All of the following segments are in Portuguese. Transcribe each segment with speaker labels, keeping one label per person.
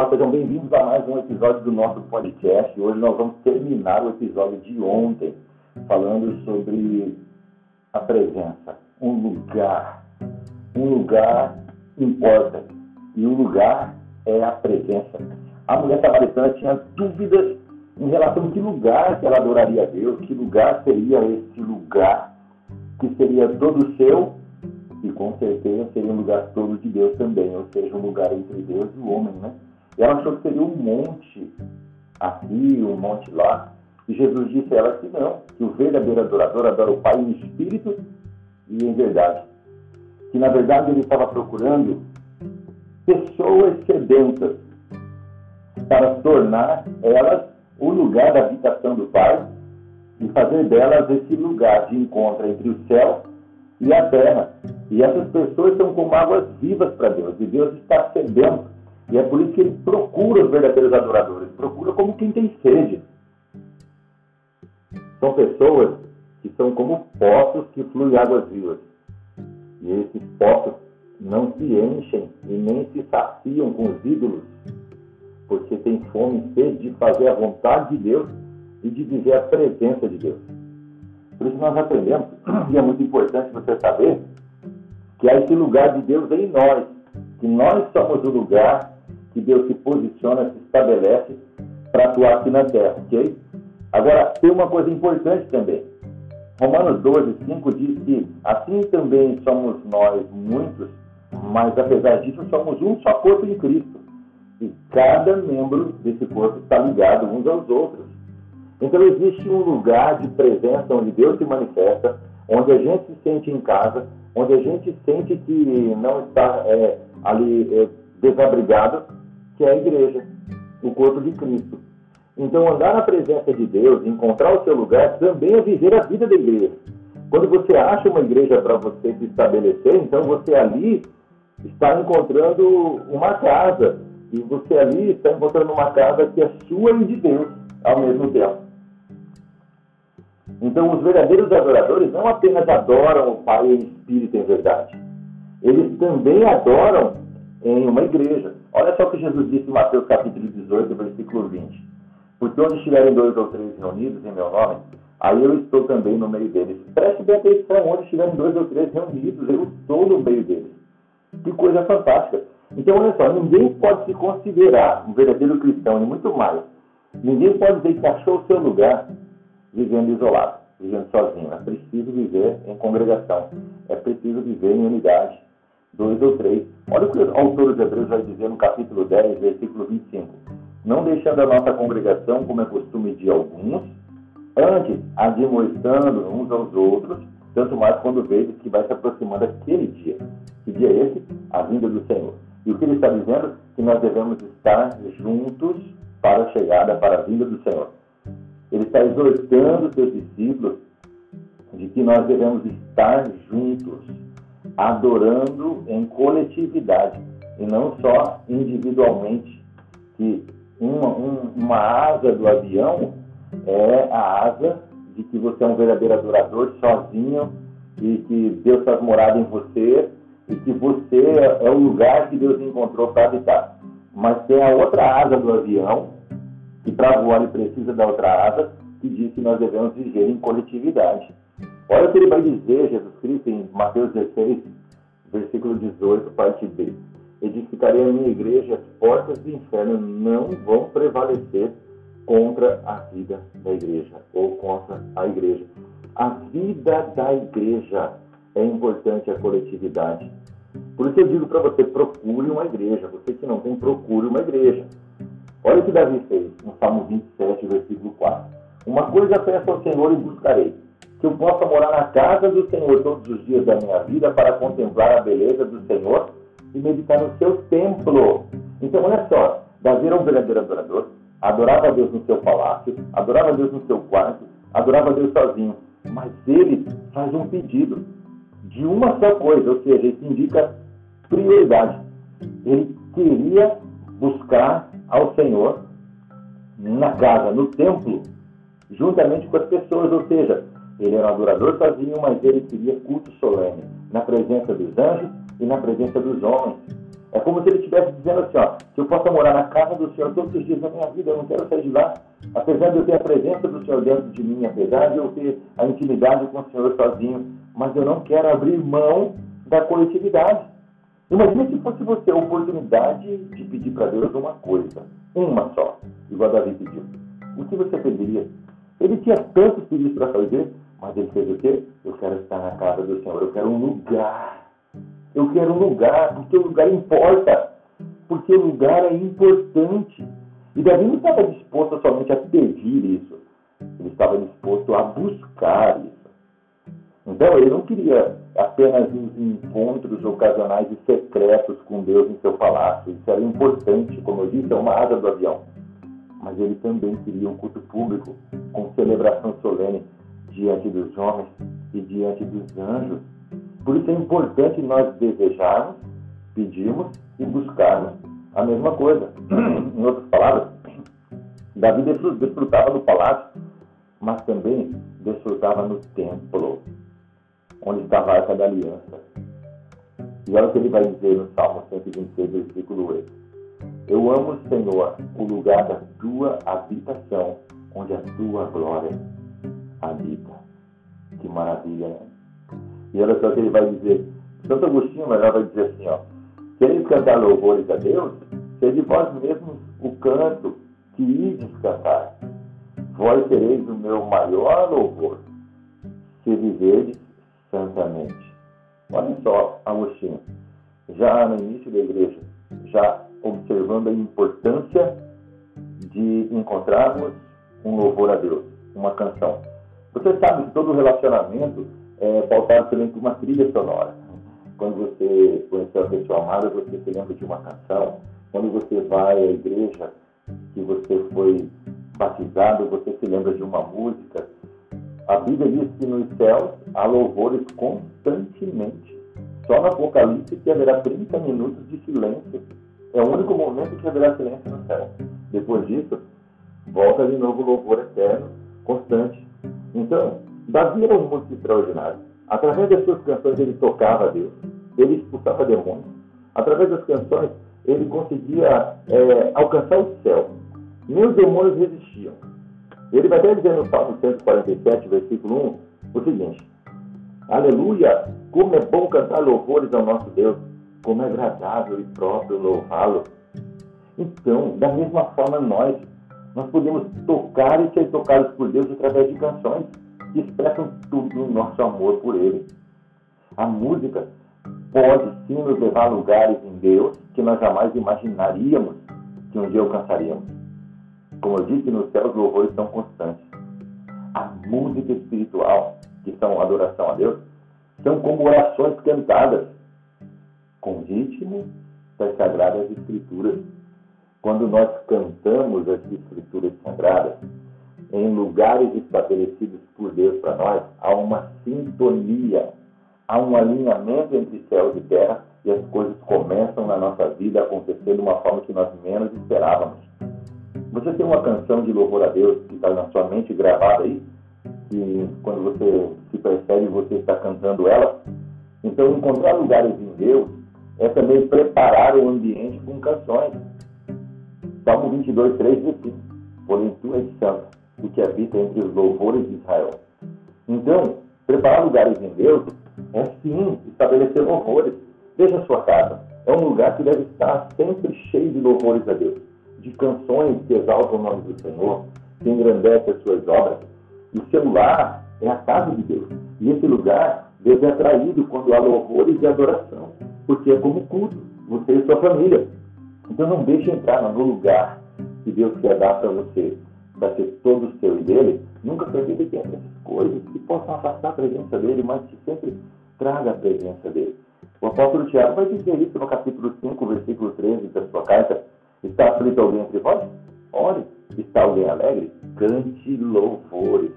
Speaker 1: Olá, sejam bem-vindos a mais um episódio do nosso podcast. Hoje nós vamos terminar o episódio de ontem, falando sobre a presença, um lugar. Um lugar importa, e o lugar é a presença. A mulher samaritana tinha dúvidas em relação a que lugar que ela adoraria a Deus, que lugar seria esse lugar, que seria todo seu, e com certeza seria um lugar todo de Deus também, ou seja, um lugar entre Deus e o homem, né? Ela achou que seria um monte aqui, um monte lá. E Jesus disse a ela que não, que o verdadeiro adorador adora o Pai em espírito e em verdade. Que na verdade ele estava procurando pessoas sedentas para tornar elas o lugar da habitação do Pai e fazer delas esse lugar de encontro entre o céu e a terra. E essas pessoas são como águas vivas para Deus, e Deus está sedento e é por isso que ele procura os verdadeiros adoradores, procura como quem tem sede. São pessoas que são como poços que fluem águas vivas. E esses poços não se enchem e nem se saciam com os ídolos, porque tem fome e sede de fazer a vontade de Deus e de viver a presença de Deus. Por isso nós aprendemos, e é muito importante você saber, que há esse lugar de Deus em nós, que nós somos o lugar que Deus se posiciona, se estabelece para atuar aqui na terra, ok? Agora, tem uma coisa importante também. Romanos 12, 5 diz que assim também somos nós muitos, mas apesar disso somos um só corpo em Cristo. E cada membro desse corpo está ligado uns aos outros. Então existe um lugar de presença onde Deus se manifesta, onde a gente se sente em casa, onde a gente sente que não está é, ali é, desabrigado, que é a igreja, o corpo de Cristo. Então, andar na presença de Deus, encontrar o seu lugar, também é viver a vida da igreja. Quando você acha uma igreja para você se estabelecer, então você ali está encontrando uma casa. E você ali está encontrando uma casa que é sua e de Deus ao mesmo tempo. Então, os verdadeiros adoradores não apenas adoram o Pai em espírito em verdade, eles também adoram em uma igreja. Olha só o que Jesus disse em Mateus capítulo 18, versículo 20. Porque onde estiverem dois ou três reunidos em meu nome, aí eu estou também no meio deles. Preste bem atenção, onde estiverem dois ou três reunidos, eu estou no meio deles. Que coisa fantástica. Então, olha só, ninguém pode se considerar um verdadeiro cristão e muito mais. Ninguém pode dizer que achou o seu lugar vivendo isolado, vivendo sozinho. É preciso viver em congregação. É preciso viver em unidade. Dois ou três. Olha o que o autor dos Hebreus vai dizer no capítulo 10, versículo 25. Não deixando a nossa congregação, como é costume de alguns, antes admoestando uns aos outros, tanto mais quando vejo que vai se aproximando aquele dia. Que dia é esse? A vinda do Senhor. E o que ele está dizendo? Que nós devemos estar juntos para a chegada, para a vinda do Senhor. Ele está exortando seus discípulos de que nós devemos estar juntos adorando em coletividade e não só individualmente. Que uma, um, uma asa do avião é a asa de que você é um verdadeiro adorador sozinho e que Deus faz morada em você e que você é o lugar que Deus encontrou para habitar. Mas tem a outra asa do avião, que para voar ele precisa da outra asa, que diz que nós devemos viver em coletividade. Olha o que ele vai dizer, Jesus Cristo, em Mateus 16, versículo 18, parte B. Edificarei a minha igreja as portas do inferno não vão prevalecer contra a vida da igreja ou contra a igreja. A vida da igreja é importante a coletividade. Por isso eu digo para você, procure uma igreja. Você que não tem, procure uma igreja. Olha o que Davi fez no Salmo 27, versículo 4. Uma coisa peço ao Senhor e buscarei que eu possa morar na casa do Senhor todos os dias da minha vida para contemplar a beleza do Senhor e meditar no seu templo. Então, olha só, Davi era um verdadeiro adorador, adorava a Deus no seu palácio, adorava a Deus no seu quarto, adorava a Deus sozinho. Mas ele faz um pedido de uma só coisa, ou seja, isso indica prioridade. Ele queria buscar ao Senhor na casa, no templo, juntamente com as pessoas, ou seja, ele era um adorador sozinho, mas ele queria culto solene, na presença dos anjos e na presença dos homens. É como se ele estivesse dizendo assim, ó, que eu possa morar na casa do Senhor todos os dias da minha vida, eu não quero sair de lá. Apesar de eu ter a presença do Senhor dentro de mim, apesar de eu ter a intimidade com o Senhor sozinho, mas eu não quero abrir mão da coletividade. Imagina se fosse você a oportunidade de pedir para Deus uma coisa, uma só, igual Davi pediu. O que você pediria? Ele tinha tantos pedidos para fazer, mas ele fez o quê? Eu quero estar na casa do Senhor, eu quero um lugar. Eu quero um lugar, porque o lugar importa. Porque o lugar é importante. E Davi não estava disposto somente a pedir isso. Ele estava disposto a buscar isso. Então, ele não queria apenas uns encontros ocasionais e secretos com Deus em seu palácio. Isso era importante, como eu disse, é uma asa do avião. Mas ele também queria um culto público, com celebração solene diante dos homens e diante dos anjos. Por isso é importante nós desejarmos, pedirmos e buscarmos a mesma coisa. em outras palavras, Davi desfrutava do palácio, mas também desfrutava no templo, onde estava a arca da aliança. E olha o que ele vai dizer no Salmo 126, versículo 8. Eu amo, Senhor, o lugar da tua habitação, onde a tua glória habita. Que maravilha, né? E olha só o que ele vai dizer. Santo Agostinho melhor vai dizer assim, ó. Quereis cantar louvores a Deus? Sede vós mesmos o canto que ides cantar. Vós sereis o meu maior louvor, se viverdes santamente. Olha só, Agostinho, já no início da igreja, já observando a importância de encontrarmos um louvor a Deus, uma canção. Você sabe que todo relacionamento é pautado também por uma trilha sonora. Quando você conheceu a pessoa amada, você se lembra de uma canção. Quando você vai à igreja, que você foi batizado, você se lembra de uma música. A Bíblia diz que nos céus há louvores constantemente. Só no Apocalipse que haverá 30 minutos de silêncio. É o único momento que haverá silêncio no céu. Depois disso, volta de novo o louvor eterno, constante. Então, Davi era um músico extraordinário. Através das suas canções, ele tocava a Deus, ele expulsava demônios. Através das canções, ele conseguia é, alcançar o céu. Nem os demônios resistiam. Ele vai até dizer no Salmo 147, versículo 1, o seguinte: Aleluia! Como é bom cantar louvores ao nosso Deus, como é agradável e próprio louvá-lo. Então, da mesma forma, nós, nós podemos tocar e ser tocados por Deus através de canções que expressam tudo o nosso amor por Ele. A música pode sim nos levar a lugares em Deus que nós jamais imaginaríamos que um dia alcançaríamos. Como eu disse, no céu os louvores são constantes. A música espiritual, que são adoração a Deus, são como orações cantadas com ritmo das Sagradas Escrituras. Quando nós cantamos as Escrituras Sagradas, em lugares estabelecidos por Deus para nós, há uma sintonia, há um alinhamento entre céus e terra e as coisas começam na nossa vida a acontecer de uma forma que nós menos esperávamos. Você tem uma canção de louvor a Deus que está na sua mente gravada aí, e quando você se percebe, você está cantando ela. Então, encontrar lugares em Deus é também preparar o ambiente com canções. Salmo 22, 3 diz assim: Porém, tu és santo o que habita entre os louvores de Israel. Então, preparar lugares em Deus é sim estabelecer louvores. Veja sua casa. É um lugar que deve estar sempre cheio de louvores a Deus, de canções que exaltam o nome do Senhor, que engrandecem as suas obras. E o seu lar é a casa de Deus. E esse lugar Deus é atraído quando há louvores e adoração, porque é como culto, você e sua família. Então não deixe entrar no lugar que Deus quer dar para você vai ser todo seu e dele, nunca permita que entre essas coisas que possam afastar a presença dele, mas que sempre traga a presença dele. O apóstolo Tiago vai dizer isso no capítulo 5, versículo 13 da sua carta. Está aflito alguém entre vós? Ore. Está alguém alegre? Cante louvores.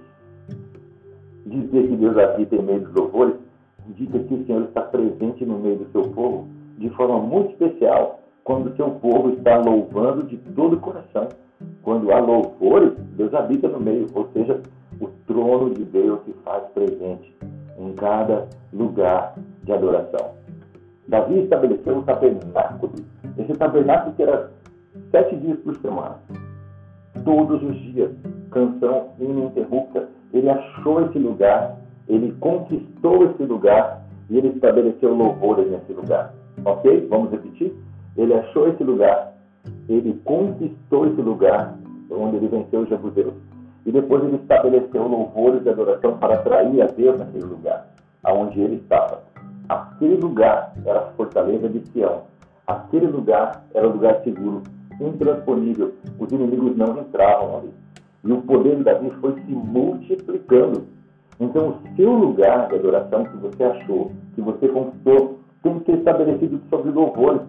Speaker 1: Dizer que Deus habita em meio dos louvores indica que o Senhor está presente no meio do seu povo de forma muito especial quando o seu povo está louvando de todo o coração. Quando há louvores, Deus habita no meio, ou seja, o trono de Deus se faz presente em cada lugar de adoração. Davi estabeleceu um tabernáculo. Esse tabernáculo que era sete dias por semana. Todos os dias, canção ininterrupta. Ele achou esse lugar, ele conquistou esse lugar e ele estabeleceu louvores nesse lugar. Ok? Vamos repetir? Ele achou esse lugar, ele conquistou esse lugar onde ele venceu os jebuseus. E depois ele estabeleceu louvores de adoração para atrair a Deus naquele lugar, aonde ele estava. Aquele lugar era a fortaleza de Sião. Aquele lugar era um lugar seguro, intransponível. Os inimigos não entravam ali. E o poder de Davi foi se multiplicando. Então, o seu lugar de adoração que você achou, que você conquistou, tem que ser estabelecido sobre louvores.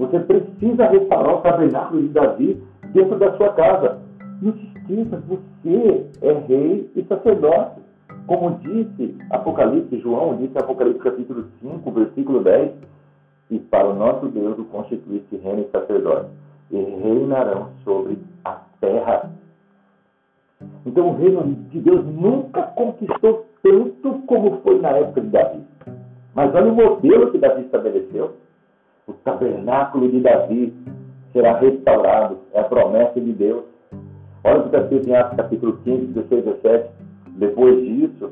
Speaker 1: Você precisa restaurar o tabernáculo de Davi dentro da sua casa. Não se esqueça, você é rei e sacerdote. Como disse Apocalipse, João disse Apocalipse capítulo 5, versículo 10, e para o nosso Deus o constituísse reino e sacerdote, e reinarão sobre a terra. Então o reino de Deus nunca conquistou tanto como foi na época de Davi. Mas olha o modelo que Davi estabeleceu. O tabernáculo de Davi será restaurado. É a promessa de Deus. Olha o que está escrito em Atos capítulo 15, 16, 17. Depois disso,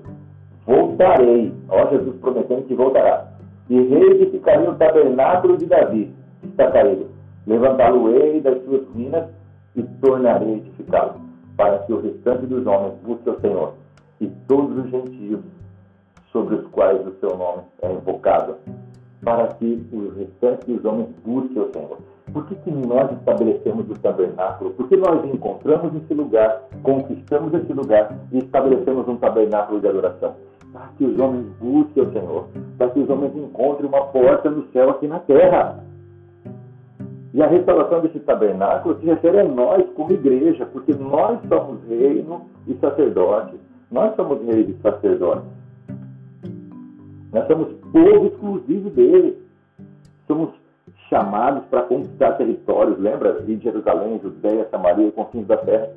Speaker 1: voltarei. Ó, Jesus prometendo que voltará. E reedificarei o tabernáculo de Davi, está caído. Levantá-lo-ei das suas ruínas e tornarei a edificá-lo, para que o restante dos homens busque o Senhor, e todos os gentios sobre os quais o seu nome é invocado, para que o restante dos homens busque o Senhor. Por que, que nós estabelecemos o tabernáculo? Porque nós encontramos esse lugar, conquistamos esse lugar e estabelecemos um tabernáculo de adoração. Para que os homens busquem o Senhor, para que os homens encontrem uma porta no céu aqui na terra. E a restauração desse tabernáculo se refere a nós como igreja, porque nós somos reino e sacerdote. Nós somos reis e sacerdotes. Nós somos povo exclusivo dele. Somos chamados para conquistar territórios. Lembra de Jerusalém, Judéia, Samaria confins da terra.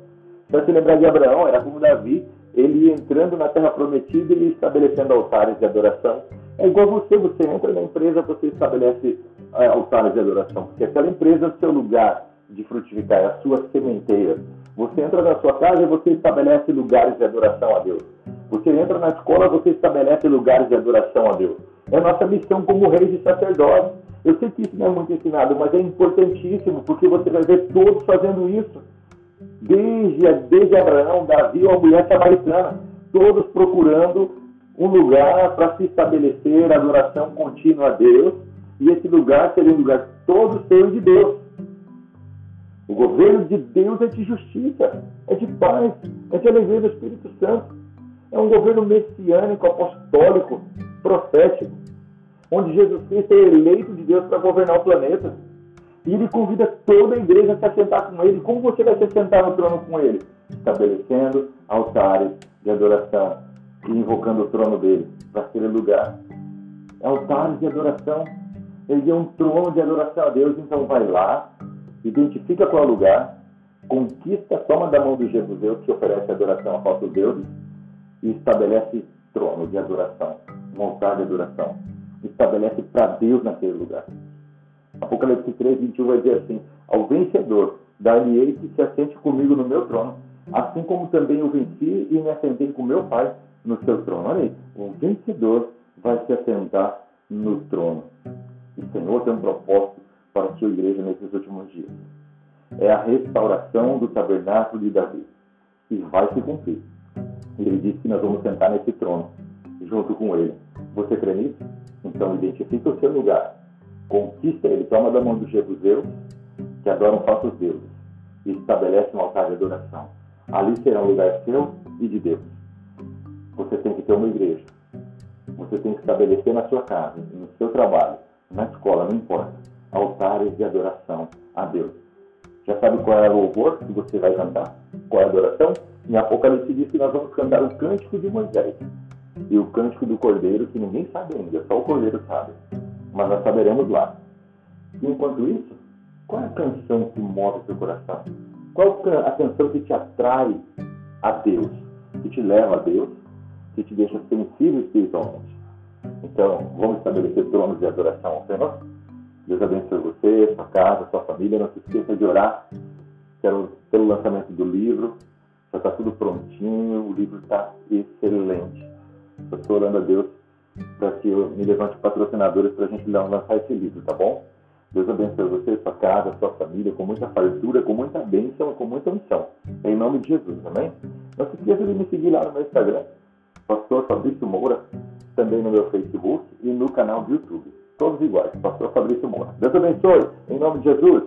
Speaker 1: Para se lembrar de Abraão, era como Davi, ele entrando na terra prometida e estabelecendo altares de adoração. É igual você, você entra na empresa, você estabelece é, altares de adoração, porque aquela empresa é o seu lugar de frutificar, é a sua sementeira. Você entra na sua casa e você estabelece lugares de adoração a Deus. Você entra na escola, você estabelece lugares de adoração a Deus. É a nossa missão como reis e sacerdotes. Eu sei que isso não é muito ensinado, mas é importantíssimo, porque você vai ver todos fazendo isso. Desde, desde Abraão, Davi a mulher samaritana, todos procurando um lugar para se estabelecer adoração contínua a Deus, e esse lugar seria um lugar todo seu de Deus. O governo de Deus é de justiça, é de paz, é de alegria do Espírito Santo. É um governo messiânico, apostólico, profético onde Jesus Cristo é eleito de Deus para governar o planeta. E ele convida toda a igreja a se assentar com ele. Como você vai se assentar no trono com ele? Estabelecendo altares de adoração e invocando o trono dele para aquele lugar. Altares de adoração. Ele é um trono de adoração a Deus, então vai lá, identifica qual é o lugar, conquista, toma da mão do Jebuseu que oferece adoração a falsos deuses e estabelece trono de adoração, um altar de adoração estabelece para Deus naquele lugar. Apocalipse 3, 21 vai dizer assim: Ao vencedor, dar-lhe-ei que se assente comigo no meu trono, assim como também eu venci e me assentei com meu Pai no seu trono. Olha aí, o vencedor vai se assentar no trono. O Senhor tem um propósito para a sua igreja nesses últimos dias. É a restauração do tabernáculo de Davi. E vai se cumprir. Ele disse que nós vamos sentar nesse trono, junto com ele. Você crê nisso? Então identifica o seu lugar, conquista ele, toma da mão dos jebuseus, que adoram falsos deuses, e estabelece um altar de adoração. Ali será um lugar seu e de Deus. Você tem que ter uma igreja. Você tem que estabelecer na sua casa, no seu trabalho, na escola, não importa, altares de adoração a Deus. Já sabe qual é o louvor que você vai cantar? Qual é a adoração? Em Apocalipse diz que nós vamos cantar o cântico de Moisés e o cântico do cordeiro, que ninguém sabe ainda, só o cordeiro sabe. Mas nós saberemos lá. E enquanto isso, qual é a canção que move o seu coração? Qual é a canção que te atrai a Deus, que te leva a Deus, que te deixa sensível espiritualmente? Então, vamos estabelecer tronos de adoração ao Senhor? Deus abençoe você, sua casa, sua família. Não se esqueça de orar pelo, pelo lançamento do livro. Já está tudo prontinho, o livro está excelente. Eu estou orando a Deus para que eu me levante patrocinadores para a gente lançar esse livro, tá bom? Deus abençoe você, sua casa, sua família, com muita fartura, com muita bênção, com muita unção. Em nome de Jesus, amém? Não se esqueça de me seguir lá no meu Instagram, Pastor Fabrício Moura, também no meu Facebook e no canal do YouTube. Todos iguais, Pastor Fabrício Moura. Deus abençoe, em nome de Jesus.